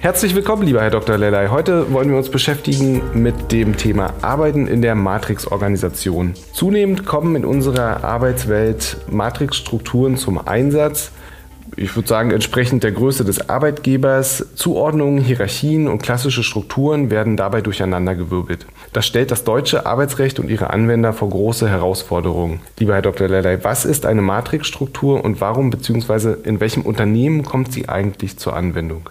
Herzlich willkommen, lieber Herr Dr. Lelay. Heute wollen wir uns beschäftigen mit dem Thema Arbeiten in der Matrix-Organisation. Zunehmend kommen in unserer Arbeitswelt Matrix-Strukturen zum Einsatz. Ich würde sagen, entsprechend der Größe des Arbeitgebers, Zuordnungen, Hierarchien und klassische Strukturen werden dabei durcheinandergewirbelt. Das stellt das deutsche Arbeitsrecht und ihre Anwender vor große Herausforderungen. Lieber Herr Dr. Lelay, was ist eine Matrixstruktur und warum bzw. in welchem Unternehmen kommt sie eigentlich zur Anwendung?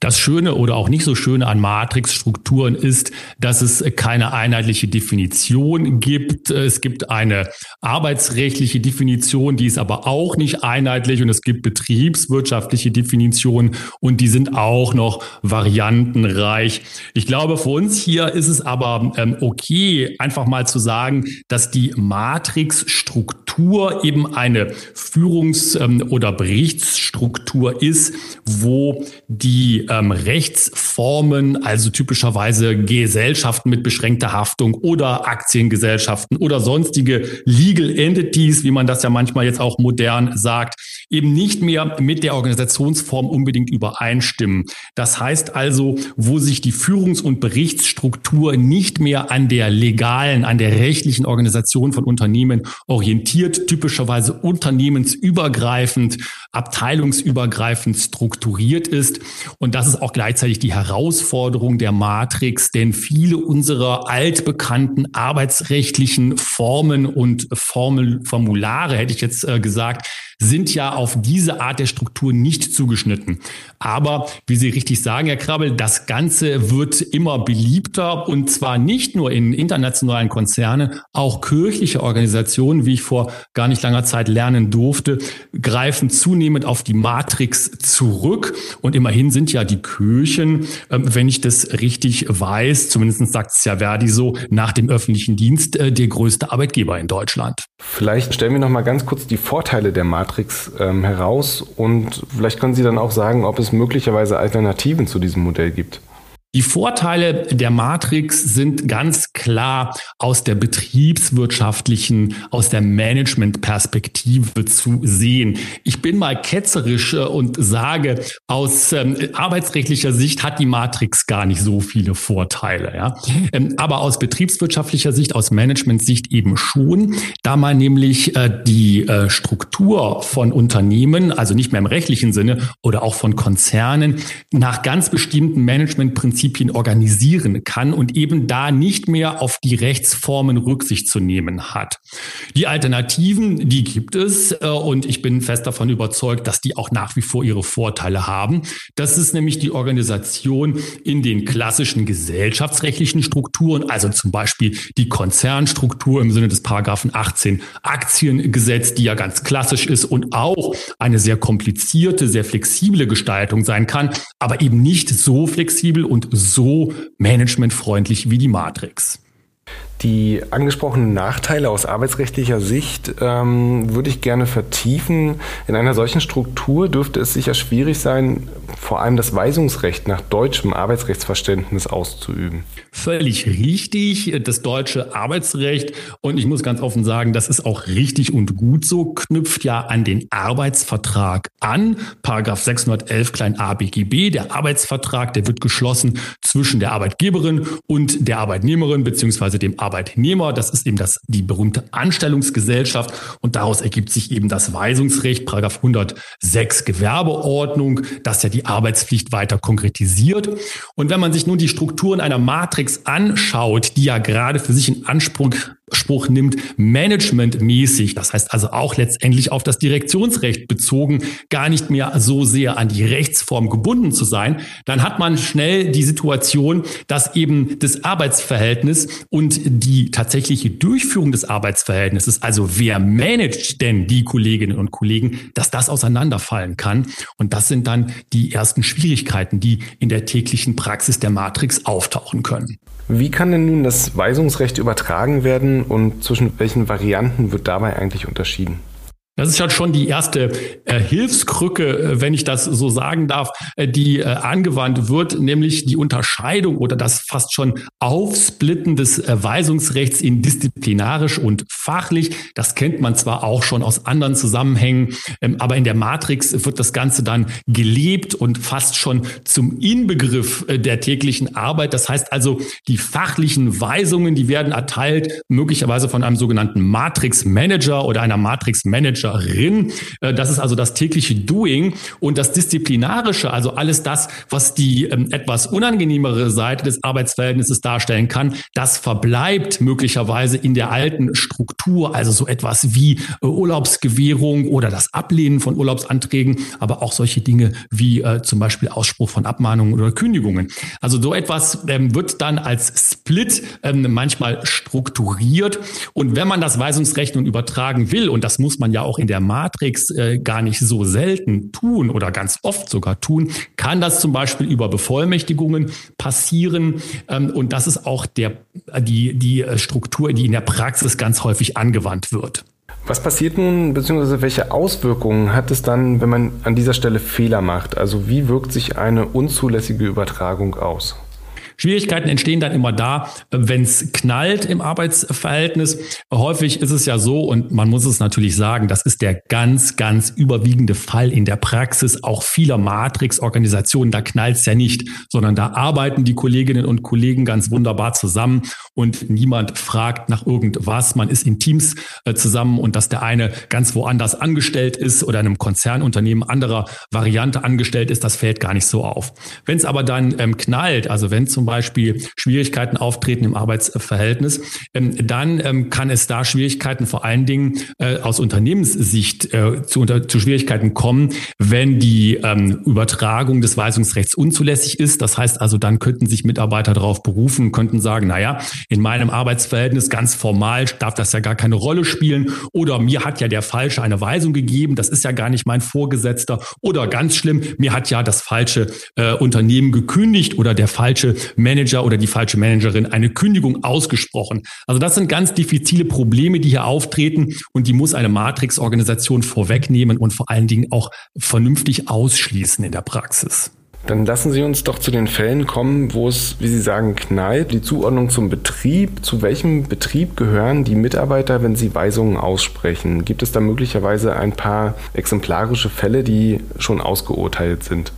Das Schöne oder auch nicht so Schöne an Matrixstrukturen ist, dass es keine einheitliche Definition gibt. Es gibt eine arbeitsrechtliche Definition, die ist aber auch nicht einheitlich und es gibt betriebswirtschaftliche Definitionen und die sind auch noch variantenreich. Ich glaube, für uns hier ist es aber ähm, okay, einfach mal zu sagen, dass die Matrixstruktur eben eine Führungs- ähm, oder Berichtsstruktur ist, wo die ähm, Rechtsformen, also typischerweise Gesellschaften mit beschränkter Haftung oder Aktiengesellschaften oder sonstige Legal Entities, wie man das ja manchmal jetzt auch modern sagt, eben nicht mehr mit der Organisationsform unbedingt übereinstimmen. Das heißt also, wo sich die Führungs- und Berichtsstruktur nicht mehr an der legalen, an der rechtlichen Organisation von Unternehmen orientiert, typischerweise unternehmensübergreifend, abteilungsübergreifend strukturiert ist. Und das ist auch gleichzeitig die Herausforderung der Matrix, denn viele unserer altbekannten arbeitsrechtlichen Formen und Formulare, hätte ich jetzt äh, gesagt, sind ja auf diese Art der Struktur nicht zugeschnitten. Aber wie Sie richtig sagen, Herr Krabbel, das Ganze wird immer beliebter und zwar nicht nur in internationalen Konzernen, auch kirchliche Organisationen, wie ich vor gar nicht langer Zeit lernen durfte, greifen zunehmend auf die Matrix zurück. Und immerhin sind ja die Kirchen, ähm, wenn ich das richtig weiß, zumindest sagt es ja Verdi so, nach dem öffentlichen Dienst äh, der größte Arbeitgeber in Deutschland. Vielleicht stellen wir noch mal ganz kurz die Vorteile der Matrix ähm, heraus und vielleicht können Sie dann auch sagen, ob es möglicherweise Alternativen zu diesem Modell gibt. Die Vorteile der Matrix sind ganz klar aus der betriebswirtschaftlichen, aus der Managementperspektive zu sehen. Ich bin mal ketzerisch äh, und sage, aus ähm, arbeitsrechtlicher Sicht hat die Matrix gar nicht so viele Vorteile. Ja? Ähm, aber aus betriebswirtschaftlicher Sicht, aus Managementsicht eben schon, da man nämlich äh, die äh, Struktur von Unternehmen, also nicht mehr im rechtlichen Sinne oder auch von Konzernen, nach ganz bestimmten Managementprinzipien Prinzipien organisieren kann und eben da nicht mehr auf die Rechtsformen Rücksicht zu nehmen hat. Die Alternativen, die gibt es äh, und ich bin fest davon überzeugt, dass die auch nach wie vor ihre Vorteile haben. Das ist nämlich die Organisation in den klassischen gesellschaftsrechtlichen Strukturen, also zum Beispiel die Konzernstruktur im Sinne des Paragraphen 18 Aktiengesetz, die ja ganz klassisch ist und auch eine sehr komplizierte, sehr flexible Gestaltung sein kann, aber eben nicht so flexibel und so managementfreundlich wie die Matrix. Die angesprochenen Nachteile aus arbeitsrechtlicher Sicht ähm, würde ich gerne vertiefen. In einer solchen Struktur dürfte es sicher schwierig sein, vor allem das Weisungsrecht nach deutschem Arbeitsrechtsverständnis auszuüben. Völlig richtig. Das deutsche Arbeitsrecht, und ich muss ganz offen sagen, das ist auch richtig und gut so, knüpft ja an den Arbeitsvertrag an. Paragraph 611 klein a BGB. Der Arbeitsvertrag, der wird geschlossen zwischen der Arbeitgeberin und der Arbeitnehmerin beziehungsweise dem Arbeitnehmer. Das ist eben das, die berühmte Anstellungsgesellschaft und daraus ergibt sich eben das Weisungsrecht, Paragraph 106 Gewerbeordnung, das ja die Arbeitspflicht weiter konkretisiert. Und wenn man sich nun die Strukturen einer Matrix anschaut, die ja gerade für sich in Anspruch Spruch nimmt, managementmäßig, das heißt also auch letztendlich auf das Direktionsrecht bezogen, gar nicht mehr so sehr an die Rechtsform gebunden zu sein, dann hat man schnell die Situation, dass eben das Arbeitsverhältnis und die tatsächliche Durchführung des Arbeitsverhältnisses, also wer managt denn die Kolleginnen und Kollegen, dass das auseinanderfallen kann. Und das sind dann die ersten Schwierigkeiten, die in der täglichen Praxis der Matrix auftauchen können. Wie kann denn nun das Weisungsrecht übertragen werden und zwischen welchen Varianten wird dabei eigentlich unterschieden? Das ist halt schon die erste äh, Hilfskrücke, äh, wenn ich das so sagen darf, äh, die äh, angewandt wird, nämlich die Unterscheidung oder das fast schon Aufsplitten des äh, Weisungsrechts in disziplinarisch und fachlich. Das kennt man zwar auch schon aus anderen Zusammenhängen, ähm, aber in der Matrix wird das Ganze dann gelebt und fast schon zum Inbegriff äh, der täglichen Arbeit. Das heißt also, die fachlichen Weisungen, die werden erteilt, möglicherweise von einem sogenannten Matrix Manager oder einer Matrix Manager Managerin. Äh, das ist also das tägliche Doing und das Disziplinarische, also alles das, was die ähm, etwas unangenehmere Seite des Arbeitsverhältnisses darstellen kann, das verbleibt möglicherweise in der alten Struktur, also so etwas wie äh, Urlaubsgewährung oder das Ablehnen von Urlaubsanträgen, aber auch solche Dinge wie äh, zum Beispiel Ausspruch von Abmahnungen oder Kündigungen. Also so etwas ähm, wird dann als Split ähm, manchmal strukturiert und wenn man das Weisungsrecht nun übertragen will, und das muss man ja auch in der Matrix äh, gar nicht so selten tun oder ganz oft sogar tun, kann das zum Beispiel über Bevollmächtigungen passieren. Ähm, und das ist auch der, die, die äh, Struktur, die in der Praxis ganz häufig angewandt wird. Was passiert nun, beziehungsweise welche Auswirkungen hat es dann, wenn man an dieser Stelle Fehler macht? Also wie wirkt sich eine unzulässige Übertragung aus? Schwierigkeiten entstehen dann immer da, wenn es knallt im Arbeitsverhältnis. Häufig ist es ja so, und man muss es natürlich sagen, das ist der ganz, ganz überwiegende Fall in der Praxis auch vieler Matrix-Organisationen. Da knallt es ja nicht, sondern da arbeiten die Kolleginnen und Kollegen ganz wunderbar zusammen und niemand fragt nach irgendwas. Man ist in Teams äh, zusammen und dass der eine ganz woanders angestellt ist oder in einem Konzernunternehmen anderer Variante angestellt ist, das fällt gar nicht so auf. Wenn es aber dann ähm, knallt, also wenn zum Beispiel Schwierigkeiten auftreten im Arbeitsverhältnis, ähm, dann ähm, kann es da Schwierigkeiten vor allen Dingen äh, aus Unternehmenssicht äh, zu, zu Schwierigkeiten kommen, wenn die ähm, Übertragung des Weisungsrechts unzulässig ist. Das heißt also, dann könnten sich Mitarbeiter darauf berufen, könnten sagen, naja, in meinem Arbeitsverhältnis ganz formal darf das ja gar keine Rolle spielen oder mir hat ja der Falsche eine Weisung gegeben, das ist ja gar nicht mein Vorgesetzter. Oder ganz schlimm, mir hat ja das falsche äh, Unternehmen gekündigt oder der falsche Manager oder die falsche Managerin eine Kündigung ausgesprochen. Also das sind ganz diffizile Probleme, die hier auftreten und die muss eine Matrix-Organisation vorwegnehmen und vor allen Dingen auch vernünftig ausschließen in der Praxis. Dann lassen Sie uns doch zu den Fällen kommen, wo es, wie Sie sagen, knallt. Die Zuordnung zum Betrieb. Zu welchem Betrieb gehören die Mitarbeiter, wenn sie Weisungen aussprechen? Gibt es da möglicherweise ein paar exemplarische Fälle, die schon ausgeurteilt sind?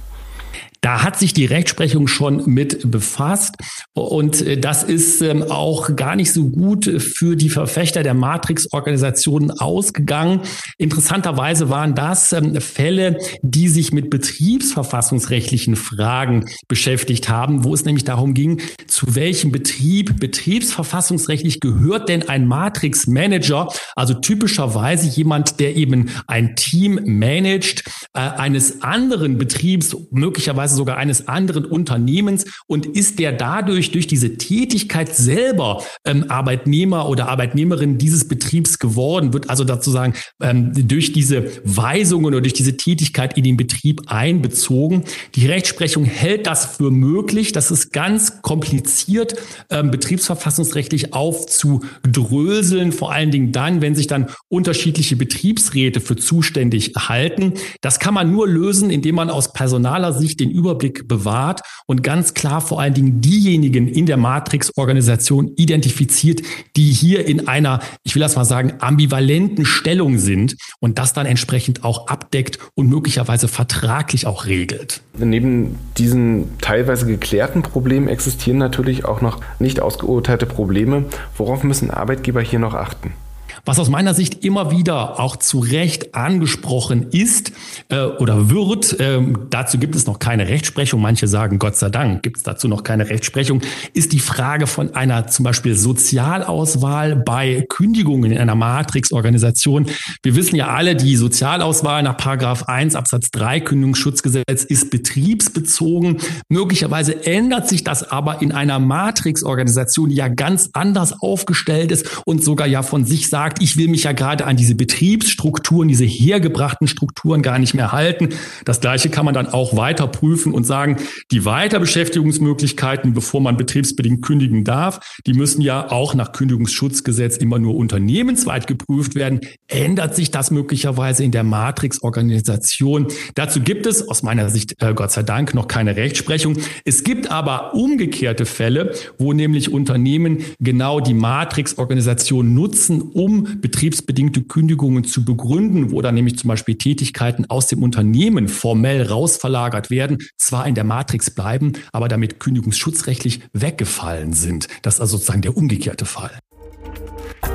Da hat sich die Rechtsprechung schon mit befasst und äh, das ist ähm, auch gar nicht so gut für die Verfechter der Matrix-Organisationen ausgegangen. Interessanterweise waren das ähm, Fälle, die sich mit betriebsverfassungsrechtlichen Fragen beschäftigt haben, wo es nämlich darum ging, zu welchem Betrieb betriebsverfassungsrechtlich gehört denn ein Matrix-Manager, also typischerweise jemand, der eben ein Team managt, äh, eines anderen Betriebs, möglicherweise möglicherweise sogar eines anderen Unternehmens und ist der dadurch durch diese Tätigkeit selber ähm, Arbeitnehmer oder Arbeitnehmerin dieses Betriebs geworden, wird also dazu sagen, ähm, durch diese Weisungen oder durch diese Tätigkeit in den Betrieb einbezogen. Die Rechtsprechung hält das für möglich. Das ist ganz kompliziert, ähm, betriebsverfassungsrechtlich aufzudröseln, vor allen Dingen dann, wenn sich dann unterschiedliche Betriebsräte für zuständig halten. Das kann man nur lösen, indem man aus personaler Sicht den Überblick bewahrt und ganz klar vor allen Dingen diejenigen in der Matrix-Organisation identifiziert, die hier in einer, ich will das mal sagen, ambivalenten Stellung sind und das dann entsprechend auch abdeckt und möglicherweise vertraglich auch regelt. Neben diesen teilweise geklärten Problemen existieren natürlich auch noch nicht ausgeurteilte Probleme. Worauf müssen Arbeitgeber hier noch achten? Was aus meiner Sicht immer wieder auch zu Recht angesprochen ist äh, oder wird, äh, dazu gibt es noch keine Rechtsprechung, manche sagen Gott sei Dank gibt es dazu noch keine Rechtsprechung, ist die Frage von einer zum Beispiel Sozialauswahl bei Kündigungen in einer Matrix-Organisation. Wir wissen ja alle, die Sozialauswahl nach Paragraph 1 Absatz 3 Kündigungsschutzgesetz ist betriebsbezogen. Möglicherweise ändert sich das aber in einer Matrix-Organisation, die ja ganz anders aufgestellt ist und sogar ja von sich sagt, sagt, ich will mich ja gerade an diese Betriebsstrukturen, diese hergebrachten Strukturen gar nicht mehr halten. Das Gleiche kann man dann auch weiter prüfen und sagen, die Weiterbeschäftigungsmöglichkeiten, bevor man betriebsbedingt kündigen darf, die müssen ja auch nach Kündigungsschutzgesetz immer nur unternehmensweit geprüft werden. Ändert sich das möglicherweise in der Matrix-Organisation? Dazu gibt es aus meiner Sicht, äh, Gott sei Dank, noch keine Rechtsprechung. Es gibt aber umgekehrte Fälle, wo nämlich Unternehmen genau die Matrix-Organisation nutzen, um betriebsbedingte Kündigungen zu begründen, wo dann nämlich zum Beispiel Tätigkeiten aus dem Unternehmen formell rausverlagert werden, zwar in der Matrix bleiben, aber damit kündigungsschutzrechtlich weggefallen sind. Das ist also sozusagen der umgekehrte Fall.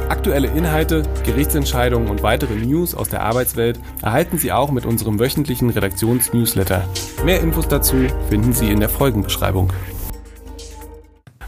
Aktuelle Inhalte, Gerichtsentscheidungen und weitere News aus der Arbeitswelt erhalten Sie auch mit unserem wöchentlichen Redaktionsnewsletter. Mehr Infos dazu finden Sie in der Folgenbeschreibung.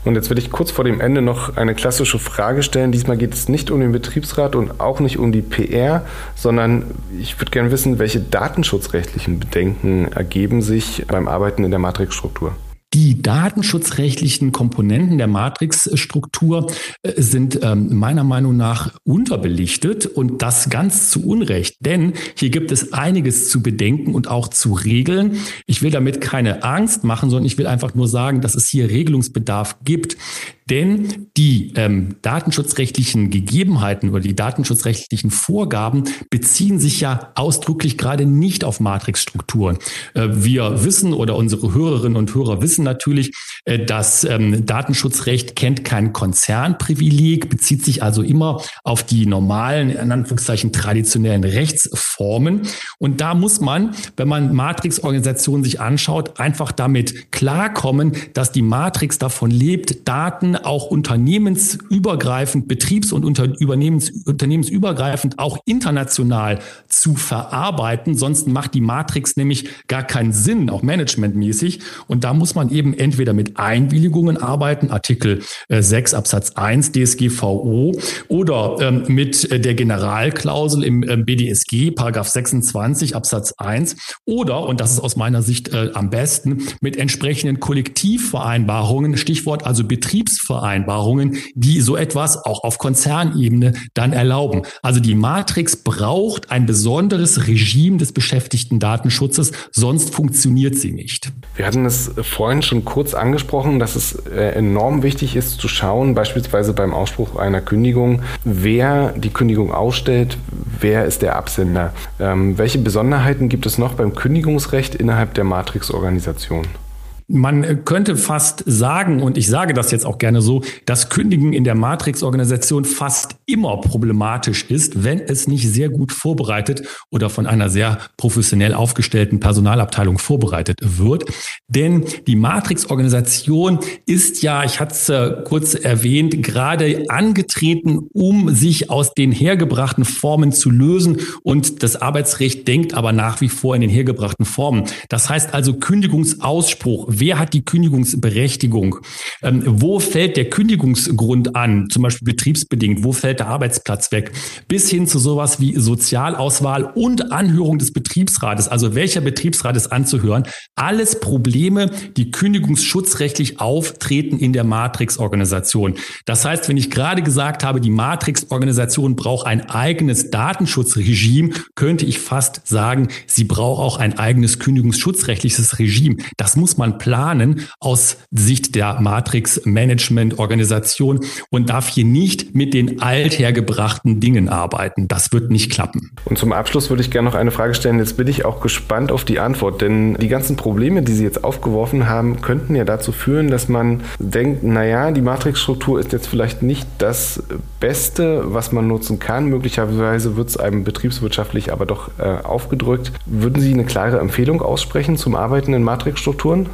Und jetzt will ich kurz vor dem Ende noch eine klassische Frage stellen. Diesmal geht es nicht um den Betriebsrat und auch nicht um die PR, sondern ich würde gerne wissen, welche datenschutzrechtlichen Bedenken ergeben sich beim Arbeiten in der Matrixstruktur. Die datenschutzrechtlichen Komponenten der Matrixstruktur äh, sind ähm, meiner Meinung nach unterbelichtet und das ganz zu Unrecht, denn hier gibt es einiges zu bedenken und auch zu regeln. Ich will damit keine Angst machen, sondern ich will einfach nur sagen, dass es hier Regelungsbedarf gibt. Denn die ähm, datenschutzrechtlichen Gegebenheiten oder die datenschutzrechtlichen Vorgaben beziehen sich ja ausdrücklich gerade nicht auf Matrixstrukturen. Äh, wir wissen oder unsere Hörerinnen und Hörer wissen natürlich, äh, das ähm, Datenschutzrecht kennt kein Konzernprivileg, bezieht sich also immer auf die normalen, in Anführungszeichen traditionellen Rechtsformen. Und da muss man, wenn man Matrix-Organisationen sich anschaut, einfach damit klarkommen, dass die Matrix davon lebt, Daten auch unternehmensübergreifend, betriebs- und unternehmensübergreifend auch international zu verarbeiten. Sonst macht die Matrix nämlich gar keinen Sinn, auch managementmäßig. Und da muss man eben entweder mit Einwilligungen arbeiten, Artikel 6 äh, Absatz 1 DSGVO, oder ähm, mit der Generalklausel im ähm, BDSG, Paragraph 26 Absatz 1, oder, und das ist aus meiner Sicht äh, am besten, mit entsprechenden Kollektivvereinbarungen, Stichwort also Betriebsvereinbarungen, Betriebsvereinbarungen, die so etwas auch auf Konzernebene dann erlauben. Also die Matrix braucht ein besonderes Regime des beschäftigten Datenschutzes, sonst funktioniert sie nicht. Wir hatten es vorhin schon kurz angesprochen, dass es äh, enorm wichtig ist zu schauen, beispielsweise beim Ausspruch einer Kündigung, wer die Kündigung ausstellt, wer ist der Absender. Ähm, welche Besonderheiten gibt es noch beim Kündigungsrecht innerhalb der Matrix-Organisation? Man könnte fast sagen, und ich sage das jetzt auch gerne so, dass Kündigen in der Matrix-Organisation fast immer problematisch ist, wenn es nicht sehr gut vorbereitet oder von einer sehr professionell aufgestellten Personalabteilung vorbereitet wird. Denn die Matrix-Organisation ist ja, ich hatte es äh, kurz erwähnt, gerade angetreten, um sich aus den hergebrachten Formen zu lösen. Und das Arbeitsrecht denkt aber nach wie vor in den hergebrachten Formen. Das heißt also Kündigungsausspruch wer hat die Kündigungsberechtigung? Ähm, wo fällt der Kündigungsgrund an? Zum Beispiel betriebsbedingt. Wo fällt der Arbeitsplatz weg? Bis hin zu sowas wie Sozialauswahl und Anhörung des Betriebsrates. Also welcher Betriebsrat ist anzuhören? Alles Probleme, die kündigungsschutzrechtlich auftreten in der Matrix-Organisation. Das heißt, wenn ich gerade gesagt habe, die Matrix-Organisation braucht ein eigenes Datenschutzregime, könnte ich fast sagen, sie braucht auch ein eigenes kündigungsschutzrechtliches Regime. Das muss man planen aus Sicht der Matrix-Management-Organisation und darf hier nicht mit den althergebrachten Dingen arbeiten. Das wird nicht klappen. Und zum Abschluss würde ich gerne noch eine Frage stellen. Jetzt bin ich auch gespannt auf die Antwort, denn die ganzen Probleme, die Sie jetzt aufgeworfen haben, könnten ja dazu führen, dass man denkt, naja, die Matrix-Struktur ist jetzt vielleicht nicht das Beste, was man nutzen kann. Möglicherweise wird es einem betriebswirtschaftlich aber doch äh, aufgedrückt. Würden Sie eine klare Empfehlung aussprechen zum Arbeiten in Matrix-Strukturen?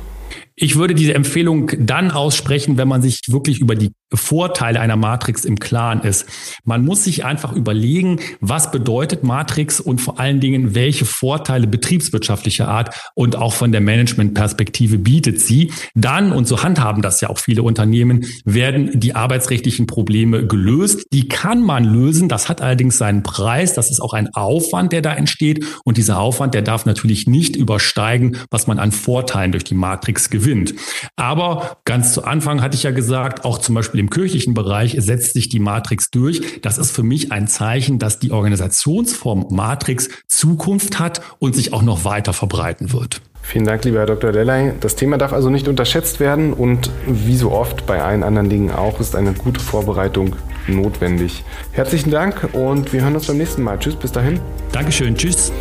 Ich würde diese Empfehlung dann aussprechen, wenn man sich wirklich über die Vorteile einer Matrix im Klaren ist. Man muss sich einfach überlegen, was bedeutet Matrix und vor allen Dingen, welche Vorteile betriebswirtschaftlicher Art und auch von der Managementperspektive bietet sie. Dann, und so handhaben das ja auch viele Unternehmen, werden die arbeitsrechtlichen Probleme gelöst. Die kann man lösen. Das hat allerdings seinen Preis. Das ist auch ein Aufwand, der da entsteht. Und dieser Aufwand, der darf natürlich nicht übersteigen, was man an Vorteilen durch die Matrix gewinnt. Aber ganz zu Anfang hatte ich ja gesagt, auch zum Beispiel im kirchlichen Bereich setzt sich die Matrix durch. Das ist für mich ein Zeichen, dass die Organisationsform Matrix Zukunft hat und sich auch noch weiter verbreiten wird. Vielen Dank, lieber Herr Dr. Lellay. Das Thema darf also nicht unterschätzt werden und wie so oft bei allen anderen Dingen auch ist eine gute Vorbereitung notwendig. Herzlichen Dank und wir hören uns beim nächsten Mal. Tschüss, bis dahin. Dankeschön, tschüss.